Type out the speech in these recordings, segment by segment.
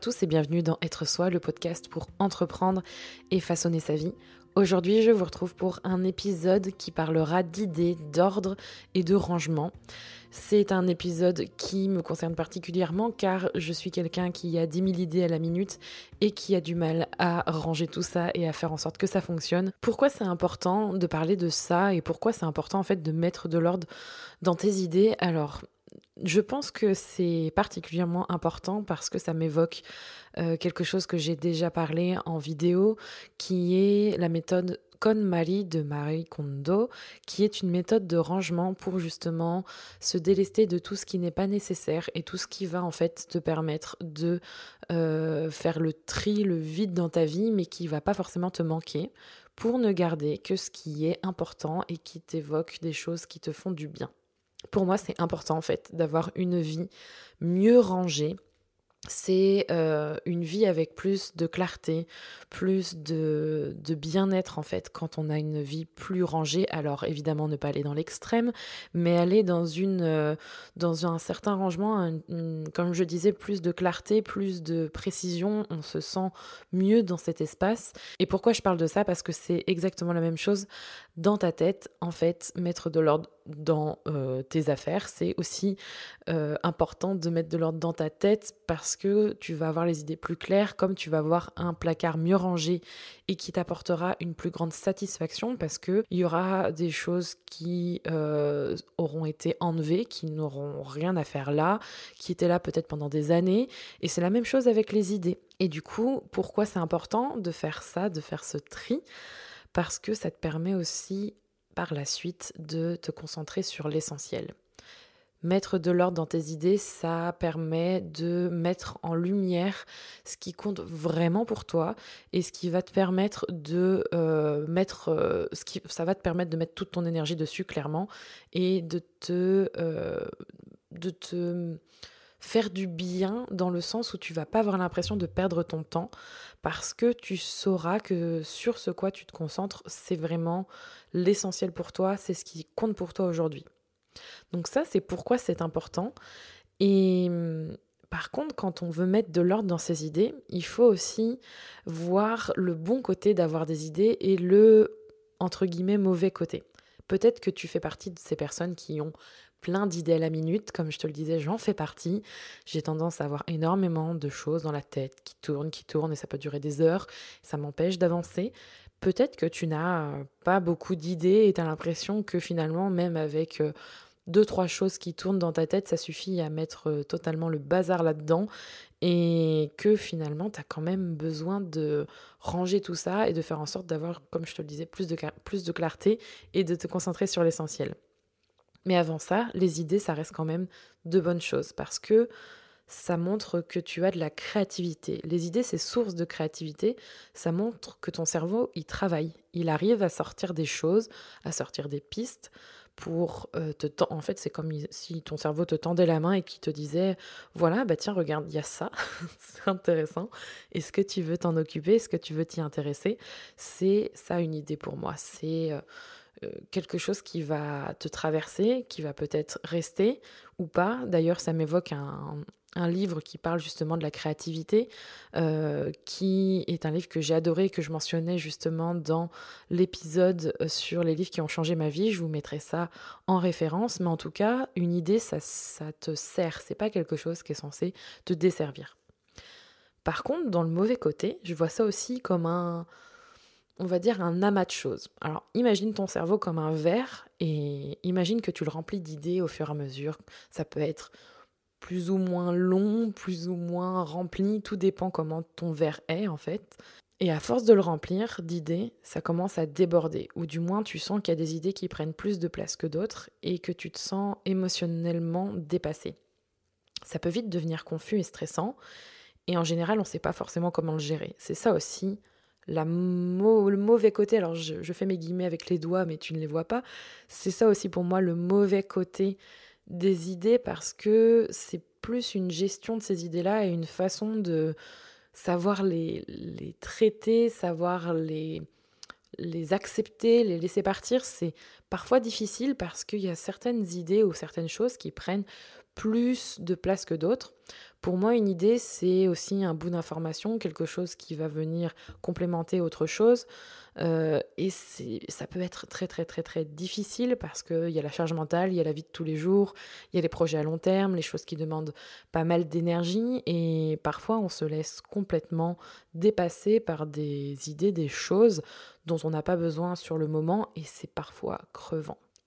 tous et bienvenue dans Être Soi, le podcast pour entreprendre et façonner sa vie. Aujourd'hui, je vous retrouve pour un épisode qui parlera d'idées, d'ordre et de rangement. C'est un épisode qui me concerne particulièrement car je suis quelqu'un qui a 10 000 idées à la minute et qui a du mal à ranger tout ça et à faire en sorte que ça fonctionne. Pourquoi c'est important de parler de ça et pourquoi c'est important en fait de mettre de l'ordre dans tes idées? Alors, je pense que c'est particulièrement important parce que ça m'évoque euh, quelque chose que j'ai déjà parlé en vidéo, qui est la méthode KonMari de Marie Kondo, qui est une méthode de rangement pour justement se délester de tout ce qui n'est pas nécessaire et tout ce qui va en fait te permettre de euh, faire le tri, le vide dans ta vie, mais qui va pas forcément te manquer, pour ne garder que ce qui est important et qui t'évoque des choses qui te font du bien pour moi, c'est important en fait d'avoir une vie mieux rangée, c'est euh, une vie avec plus de clarté, plus de, bien-être en fait quand on a une vie plus rangée. Alors évidemment ne pas aller dans l'extrême, mais aller dans, une, euh, dans un certain rangement, comme je disais, plus de clarté, plus de précision, on se sent mieux dans cet espace. Et pourquoi je parle de ça? Parce que c'est exactement la même chose dans ta tête. En fait, mettre de l'ordre dans euh, tes affaires, c'est aussi important de mettre de l'ordre dans ta tête parce que tu vas avoir les idées plus claires, comme tu vas avoir un placard mieux rangé et qui t'apportera une plus grande satisfaction parce que il y aura des choses qui euh, auront été enlevées, qui n'auront rien à faire là, qui étaient là peut-être pendant des années. Et c'est la même chose avec les idées. Et du coup, pourquoi c'est important de faire ça, de faire ce tri? Parce que ça te permet aussi par la suite de te concentrer sur l'essentiel. Mettre de l'ordre dans tes idées, ça permet de mettre en lumière ce qui compte vraiment pour toi et ce qui va te permettre de euh, mettre, euh, ce qui, ça va te permettre de mettre toute ton énergie dessus clairement et de te, euh, de te faire du bien dans le sens où tu vas pas avoir l'impression de perdre ton temps parce que tu sauras que sur ce quoi tu te concentres, c'est vraiment l'essentiel pour toi, c'est ce qui compte pour toi aujourd'hui. Donc ça, c'est pourquoi c'est important. Et hum, par contre, quand on veut mettre de l'ordre dans ses idées, il faut aussi voir le bon côté d'avoir des idées et le, entre guillemets, mauvais côté. Peut-être que tu fais partie de ces personnes qui ont plein d'idées à la minute, comme je te le disais, j'en fais partie. J'ai tendance à avoir énormément de choses dans la tête qui tournent, qui tournent, et ça peut durer des heures, ça m'empêche d'avancer. Peut-être que tu n'as pas beaucoup d'idées et tu as l'impression que finalement, même avec euh, deux, trois choses qui tournent dans ta tête, ça suffit à mettre euh, totalement le bazar là-dedans et que finalement, tu as quand même besoin de ranger tout ça et de faire en sorte d'avoir, comme je te le disais, plus de, plus de clarté et de te concentrer sur l'essentiel. Mais avant ça, les idées, ça reste quand même de bonnes choses parce que ça montre que tu as de la créativité. Les idées, c'est source de créativité. Ça montre que ton cerveau, il travaille. Il arrive à sortir des choses, à sortir des pistes pour euh, te. En fait, c'est comme si ton cerveau te tendait la main et qui te disait voilà, bah tiens, regarde, il y a ça, c'est intéressant. Est-ce que tu veux t'en occuper? Est-ce que tu veux t'y intéresser? C'est ça une idée pour moi. C'est euh, quelque chose qui va te traverser, qui va peut-être rester ou pas. D'ailleurs, ça m'évoque un, un livre qui parle justement de la créativité, euh, qui est un livre que j'ai adoré, que je mentionnais justement dans l'épisode euh, sur les livres qui ont changé ma vie. Je vous mettrai ça en référence, mais en tout cas, une idée, ça, ça te sert, c'est pas quelque chose qui est censé te desservir. Par contre, dans le mauvais côté, je vois ça aussi comme un, on va dire, un amas de choses. Alors, imagine ton cerveau comme un verre et imagine que tu le remplis d'idées au fur et à mesure. Ça peut être plus ou moins long, plus ou moins rempli, tout dépend comment ton verre est en fait. Et à force de le remplir d'idées, ça commence à déborder, ou du moins tu sens qu'il y a des idées qui prennent plus de place que d'autres et que tu te sens émotionnellement dépassé. Ça peut vite devenir confus et stressant, et en général on ne sait pas forcément comment le gérer. C'est ça aussi la le mauvais côté, alors je, fais mes guillemets avec les doigts mais tu ne les vois pas, c'est ça aussi pour moi le mauvais côté des idées parce que c'est plus une gestion de ces idées-là et une façon de savoir les, les traiter, savoir les, les accepter, les laisser partir. C'est parfois difficile parce qu'il y a certaines idées ou certaines choses qui prennent plus de place que d'autres. Pour moi, une idée, c'est aussi un bout d'information, quelque chose qui va venir complémenter autre chose. Euh, et ça peut être très très très très difficile parce qu'il y a la charge mentale, il y a la vie de tous les jours, il y a les projets à long terme, les choses qui demandent pas mal d'énergie et parfois on se laisse complètement dépasser par des idées, des choses dont on n'a pas besoin sur le moment et c'est parfois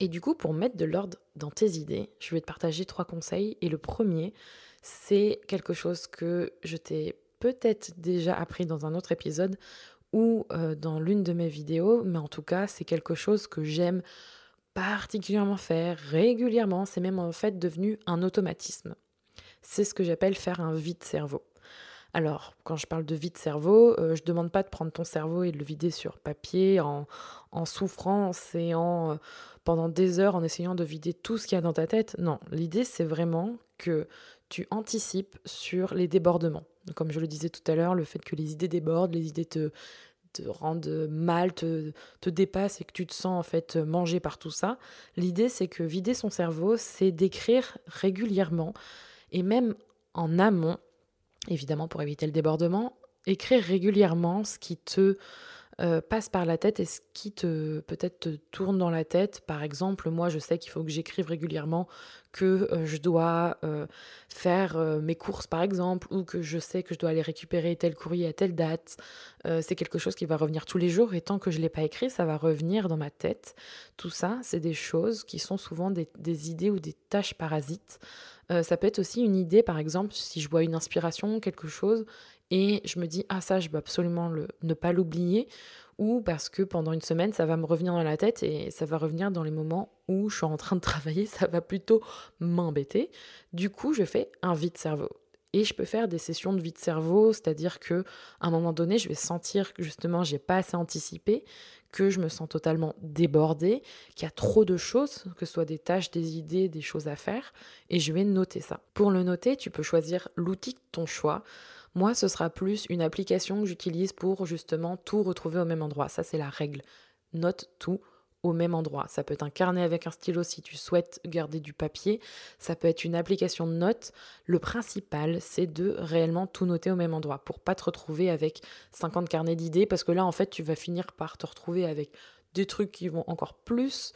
Et du coup, pour mettre de l'ordre dans tes idées, je vais te partager trois conseils. Et le premier, c'est quelque chose que je t'ai peut-être déjà appris dans un autre épisode ou euh, dans l'une de mes vidéos, mais en tout cas, c'est quelque chose que j'aime particulièrement faire régulièrement. C'est même en fait devenu un automatisme. C'est ce que j'appelle faire un vide cerveau. Alors, quand je parle de vide cerveau, euh, je ne demande pas de prendre ton cerveau et de le vider sur papier en, souffrance et en, euh, pendant des heures en essayant de vider tout ce qu'il y a dans ta tête. Non, l'idée c'est vraiment que tu anticipes sur les débordements. Comme je le disais tout à l'heure, le fait que les idées débordent, les idées te, te rendent mal, te, te dépassent et que tu te sens en fait mangé par tout ça. L'idée c'est que vider son cerveau, c'est d'écrire régulièrement et même en amont, évidemment pour éviter le débordement, écrire régulièrement ce qui te euh, passe par la tête et ce qui te peut-être te tourne dans la tête. Par exemple, moi je sais qu'il faut que j'écrive régulièrement que euh, je dois euh, faire mes courses par exemple ou que je sais que je dois aller récupérer tel courrier à telle date. c'est quelque chose qui va revenir tous les jours et tant que je ne l'ai pas écrit, ça va revenir dans ma tête. Tout ça, c'est des choses qui sont souvent des, des idées ou des tâches parasites. Ça peut être aussi une idée, par exemple, si je vois une inspiration, quelque chose, et je me dis ah ça je veux absolument ne pas l'oublier ou parce que pendant une semaine ça va me revenir dans la tête et ça va revenir dans les moments où je suis en train de travailler, ça va plutôt m'embêter. Du coup, je fais un vide cerveau. Et je peux faire des sessions de vide cerveau, c'est-à-dire que à un moment donné, je vais sentir que justement j'ai pas assez anticipé, que je me sens totalement débordée, qu'il y a trop de choses, que ce soit des tâches, des idées, des choses à faire, et je vais noter ça. Pour le noter, tu peux choisir l'outil de ton choix. Moi, ce sera plus une application que j'utilise pour justement tout retrouver au même endroit. Ça, c'est la règle. Note tout au même endroit. Ça peut être un carnet avec un stylo si tu souhaites garder du papier. Ça peut être une application de notes. Le principal, c'est de réellement tout noter au même endroit pour pas te retrouver avec 50 carnets d'idées parce que là, en fait, tu vas finir par te retrouver avec des trucs qui vont encore plus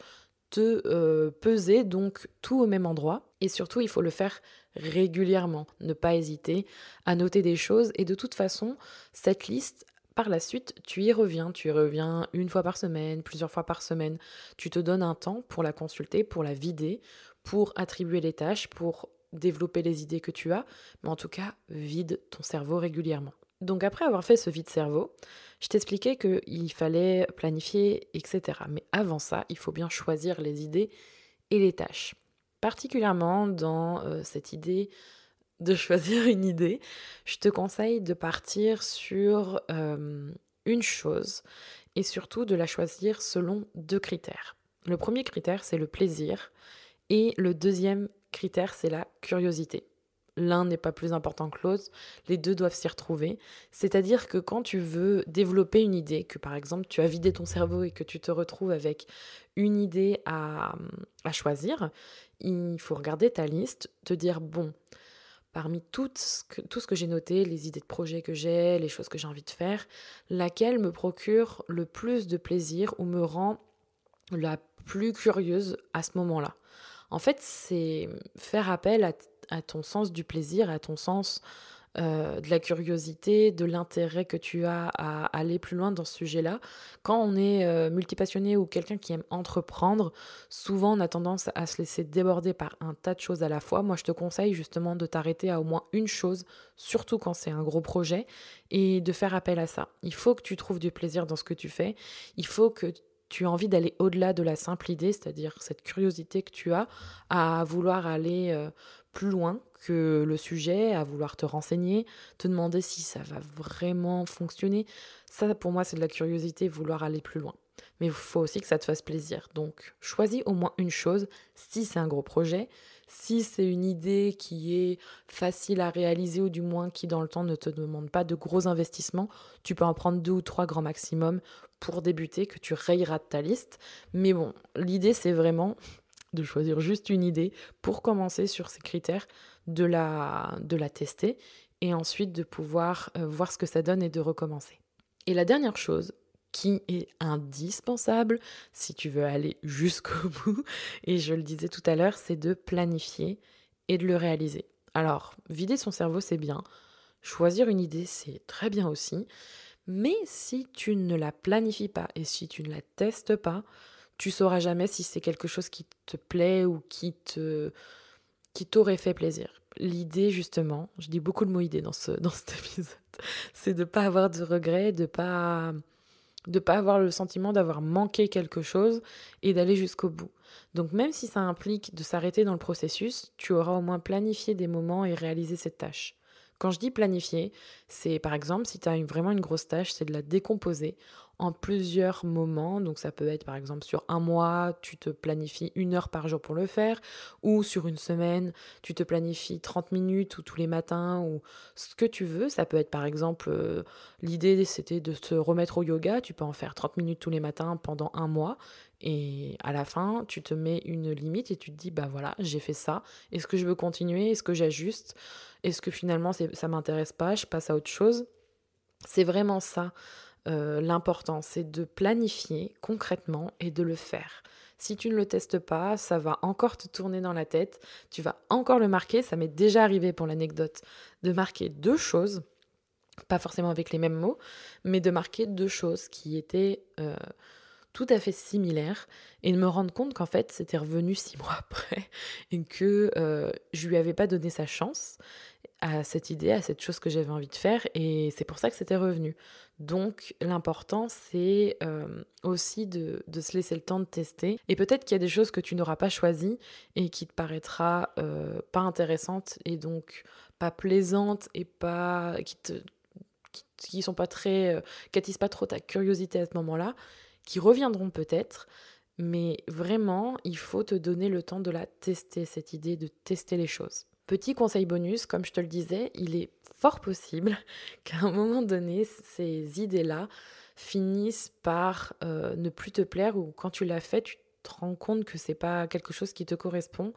te euh, peser, donc tout au même endroit. Et surtout, il faut le faire régulièrement, ne pas hésiter à noter des choses. Et de toute façon, cette liste, par la suite, tu y reviens. Tu y reviens une fois par semaine, plusieurs fois par semaine. Tu te donnes un temps pour la consulter, pour la vider, pour attribuer les tâches, pour développer les idées que tu as. Mais en tout cas, vide ton cerveau régulièrement. Donc après avoir fait ce vide cerveau, je t'expliquais qu'il fallait planifier, etc. Mais avant ça, il faut bien choisir les idées et les tâches. Particulièrement dans euh, cette idée de choisir une idée, je te conseille de partir sur euh, une chose et surtout de la choisir selon deux critères. Le premier critère, c'est le plaisir et le deuxième critère, c'est la curiosité l'un n'est pas plus important que l'autre, les deux doivent s'y retrouver. C'est-à-dire que quand tu veux développer une idée, que par exemple tu as vidé ton cerveau et que tu te retrouves avec une idée à, choisir, il faut regarder ta liste, te dire, bon, parmi tout ce que, ce que j'ai noté, les idées de projet que j'ai, les choses que j'ai envie de faire, laquelle me procure le plus de plaisir ou me rend la plus curieuse à ce moment-là. En fait, c'est faire appel à ton sens du plaisir, à ton sens euh, de la curiosité, de l'intérêt que tu as à aller plus loin dans ce sujet-là. Quand on est euh, multipassionné ou quelqu'un qui aime entreprendre, souvent on a tendance à se laisser déborder par un tas de choses à la fois. Moi, je te conseille justement de t'arrêter à au moins une chose, surtout quand c'est un gros projet, et de faire appel à ça. Il faut que tu trouves du plaisir dans ce que tu fais. Il faut que tu as envie d'aller au-delà de la simple idée, c'est-à-dire cette curiosité que tu as à vouloir aller euh, plus loin que le sujet, à vouloir te renseigner, te demander si ça va vraiment fonctionner. Ça, pour moi, c'est de la curiosité, vouloir aller plus loin. Mais il faut aussi que ça te fasse plaisir. Donc, choisis au moins une chose si c'est un gros projet. Si c'est une idée qui est facile à réaliser ou du moins qui dans le temps ne te demande pas de gros investissements, tu peux en prendre deux ou trois grands maximum pour débuter, que tu rayeras de ta liste. Mais bon, l'idée c'est vraiment de choisir juste une idée pour commencer sur ces critères, de la, de la tester et ensuite de pouvoir euh, voir ce que ça donne et de recommencer. Et la dernière chose qui est indispensable si tu veux aller jusqu'au bout, et je le disais tout à l'heure, c'est de planifier et de le réaliser. Alors, vider son cerveau, c'est bien. Choisir une idée, c'est très bien aussi. Mais si tu ne la planifies pas et si tu ne la testes pas, tu sauras jamais si c'est quelque chose qui te plaît ou qui te qui t'aurait fait plaisir. L'idée justement, je dis beaucoup de mots idées dans ce dans cet épisode, c'est de pas avoir de regrets, de pas de pas avoir le sentiment d'avoir manqué quelque chose et d'aller jusqu'au bout. Donc même si ça implique de s'arrêter dans le processus, tu auras au moins planifié des moments et réalisé cette tâche. Quand je dis planifier, c'est par exemple si tu as vraiment une grosse tâche, c'est de la décomposer en plusieurs moments. Donc ça peut être par exemple sur un mois, tu te planifies une heure par jour pour le faire, ou sur une semaine, tu te planifies 30 minutes ou tous les matins, ou ce que tu veux. Ça peut être par exemple, euh, l'idée c'était de se remettre au yoga, tu peux en faire 30 minutes tous les matins pendant un mois. Et à la fin, tu te mets une limite et tu te dis, bah voilà, j'ai fait ça. Est-ce que je veux continuer? Est-ce que j'ajuste? Est-ce que finalement ça m'intéresse pas, je passe à autre chose C'est vraiment ça euh, l'important, c'est de planifier concrètement et de le faire. Si tu ne le testes pas, ça va encore te tourner dans la tête, tu vas encore le marquer, ça m'est déjà arrivé pour l'anecdote, de marquer deux choses, pas forcément avec les mêmes mots, mais de marquer deux choses qui étaient... Euh, tout à fait similaire et de me rendre compte qu'en fait c'était revenu six mois après et que euh, je lui avais pas donné sa chance à cette idée, à cette chose que j'avais envie de faire et c'est pour ça que c'était revenu. Donc l'important c'est euh, aussi de, se laisser le temps de tester et peut-être qu'il y a des choses que tu n'auras pas choisies et qui te paraîtra euh, pas intéressantes et donc pas plaisantes et pas qui te qui, sont pas très qui attisent pas trop ta curiosité à ce moment-là qui reviendront peut-être, mais vraiment, il faut te donner le temps de la tester, cette idée de tester les choses. Petit conseil bonus, comme je te le disais, il est fort possible qu'à un moment donné, ces idées-là finissent par euh, ne plus te plaire ou quand tu l'as fait, tu te rends compte que c'est pas quelque chose qui te correspond.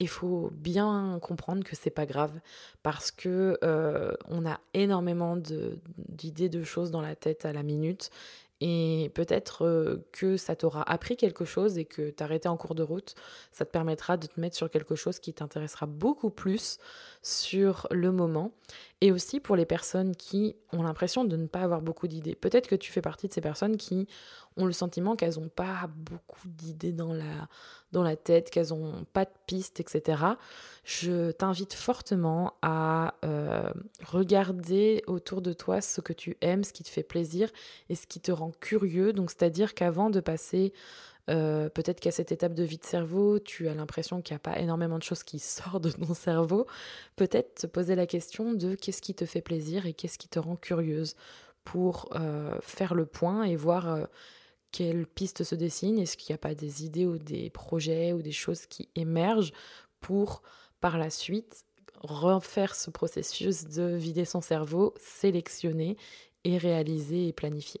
Il faut bien comprendre que c'est pas grave parce que euh, on a énormément d'idées de choses dans la tête à la minute et peut-être euh, que ça t'aura appris quelque chose et que t'arrêter en cours de route, ça te permettra de te mettre sur quelque chose qui t'intéressera beaucoup plus sur le moment. Et aussi pour les personnes qui ont l'impression de ne pas avoir beaucoup d'idées. Peut-être que tu fais partie de ces personnes qui ont le sentiment qu'elles n'ont pas beaucoup d'idées dans la, tête, qu'elles n'ont pas de pistes, etc. Je t'invite fortement à euh, regarder autour de toi ce que tu aimes, ce qui te fait plaisir et ce qui te rend curieux. Donc, c'est-à-dire qu'avant de passer euh, peut-être qu'à cette étape de vie de cerveau, tu as l'impression qu'il n'y a pas énormément de choses qui sortent de ton cerveau. Peut-être te poser la question de qu'est-ce qui te fait plaisir et qu'est-ce qui te rend curieuse pour euh, faire le point et voir quelles pistes se dessinent, est-ce qu'il n'y a pas des idées ou des projets ou des choses qui émergent pour par la suite refaire ce processus de vider son cerveau, sélectionner et réaliser et planifier?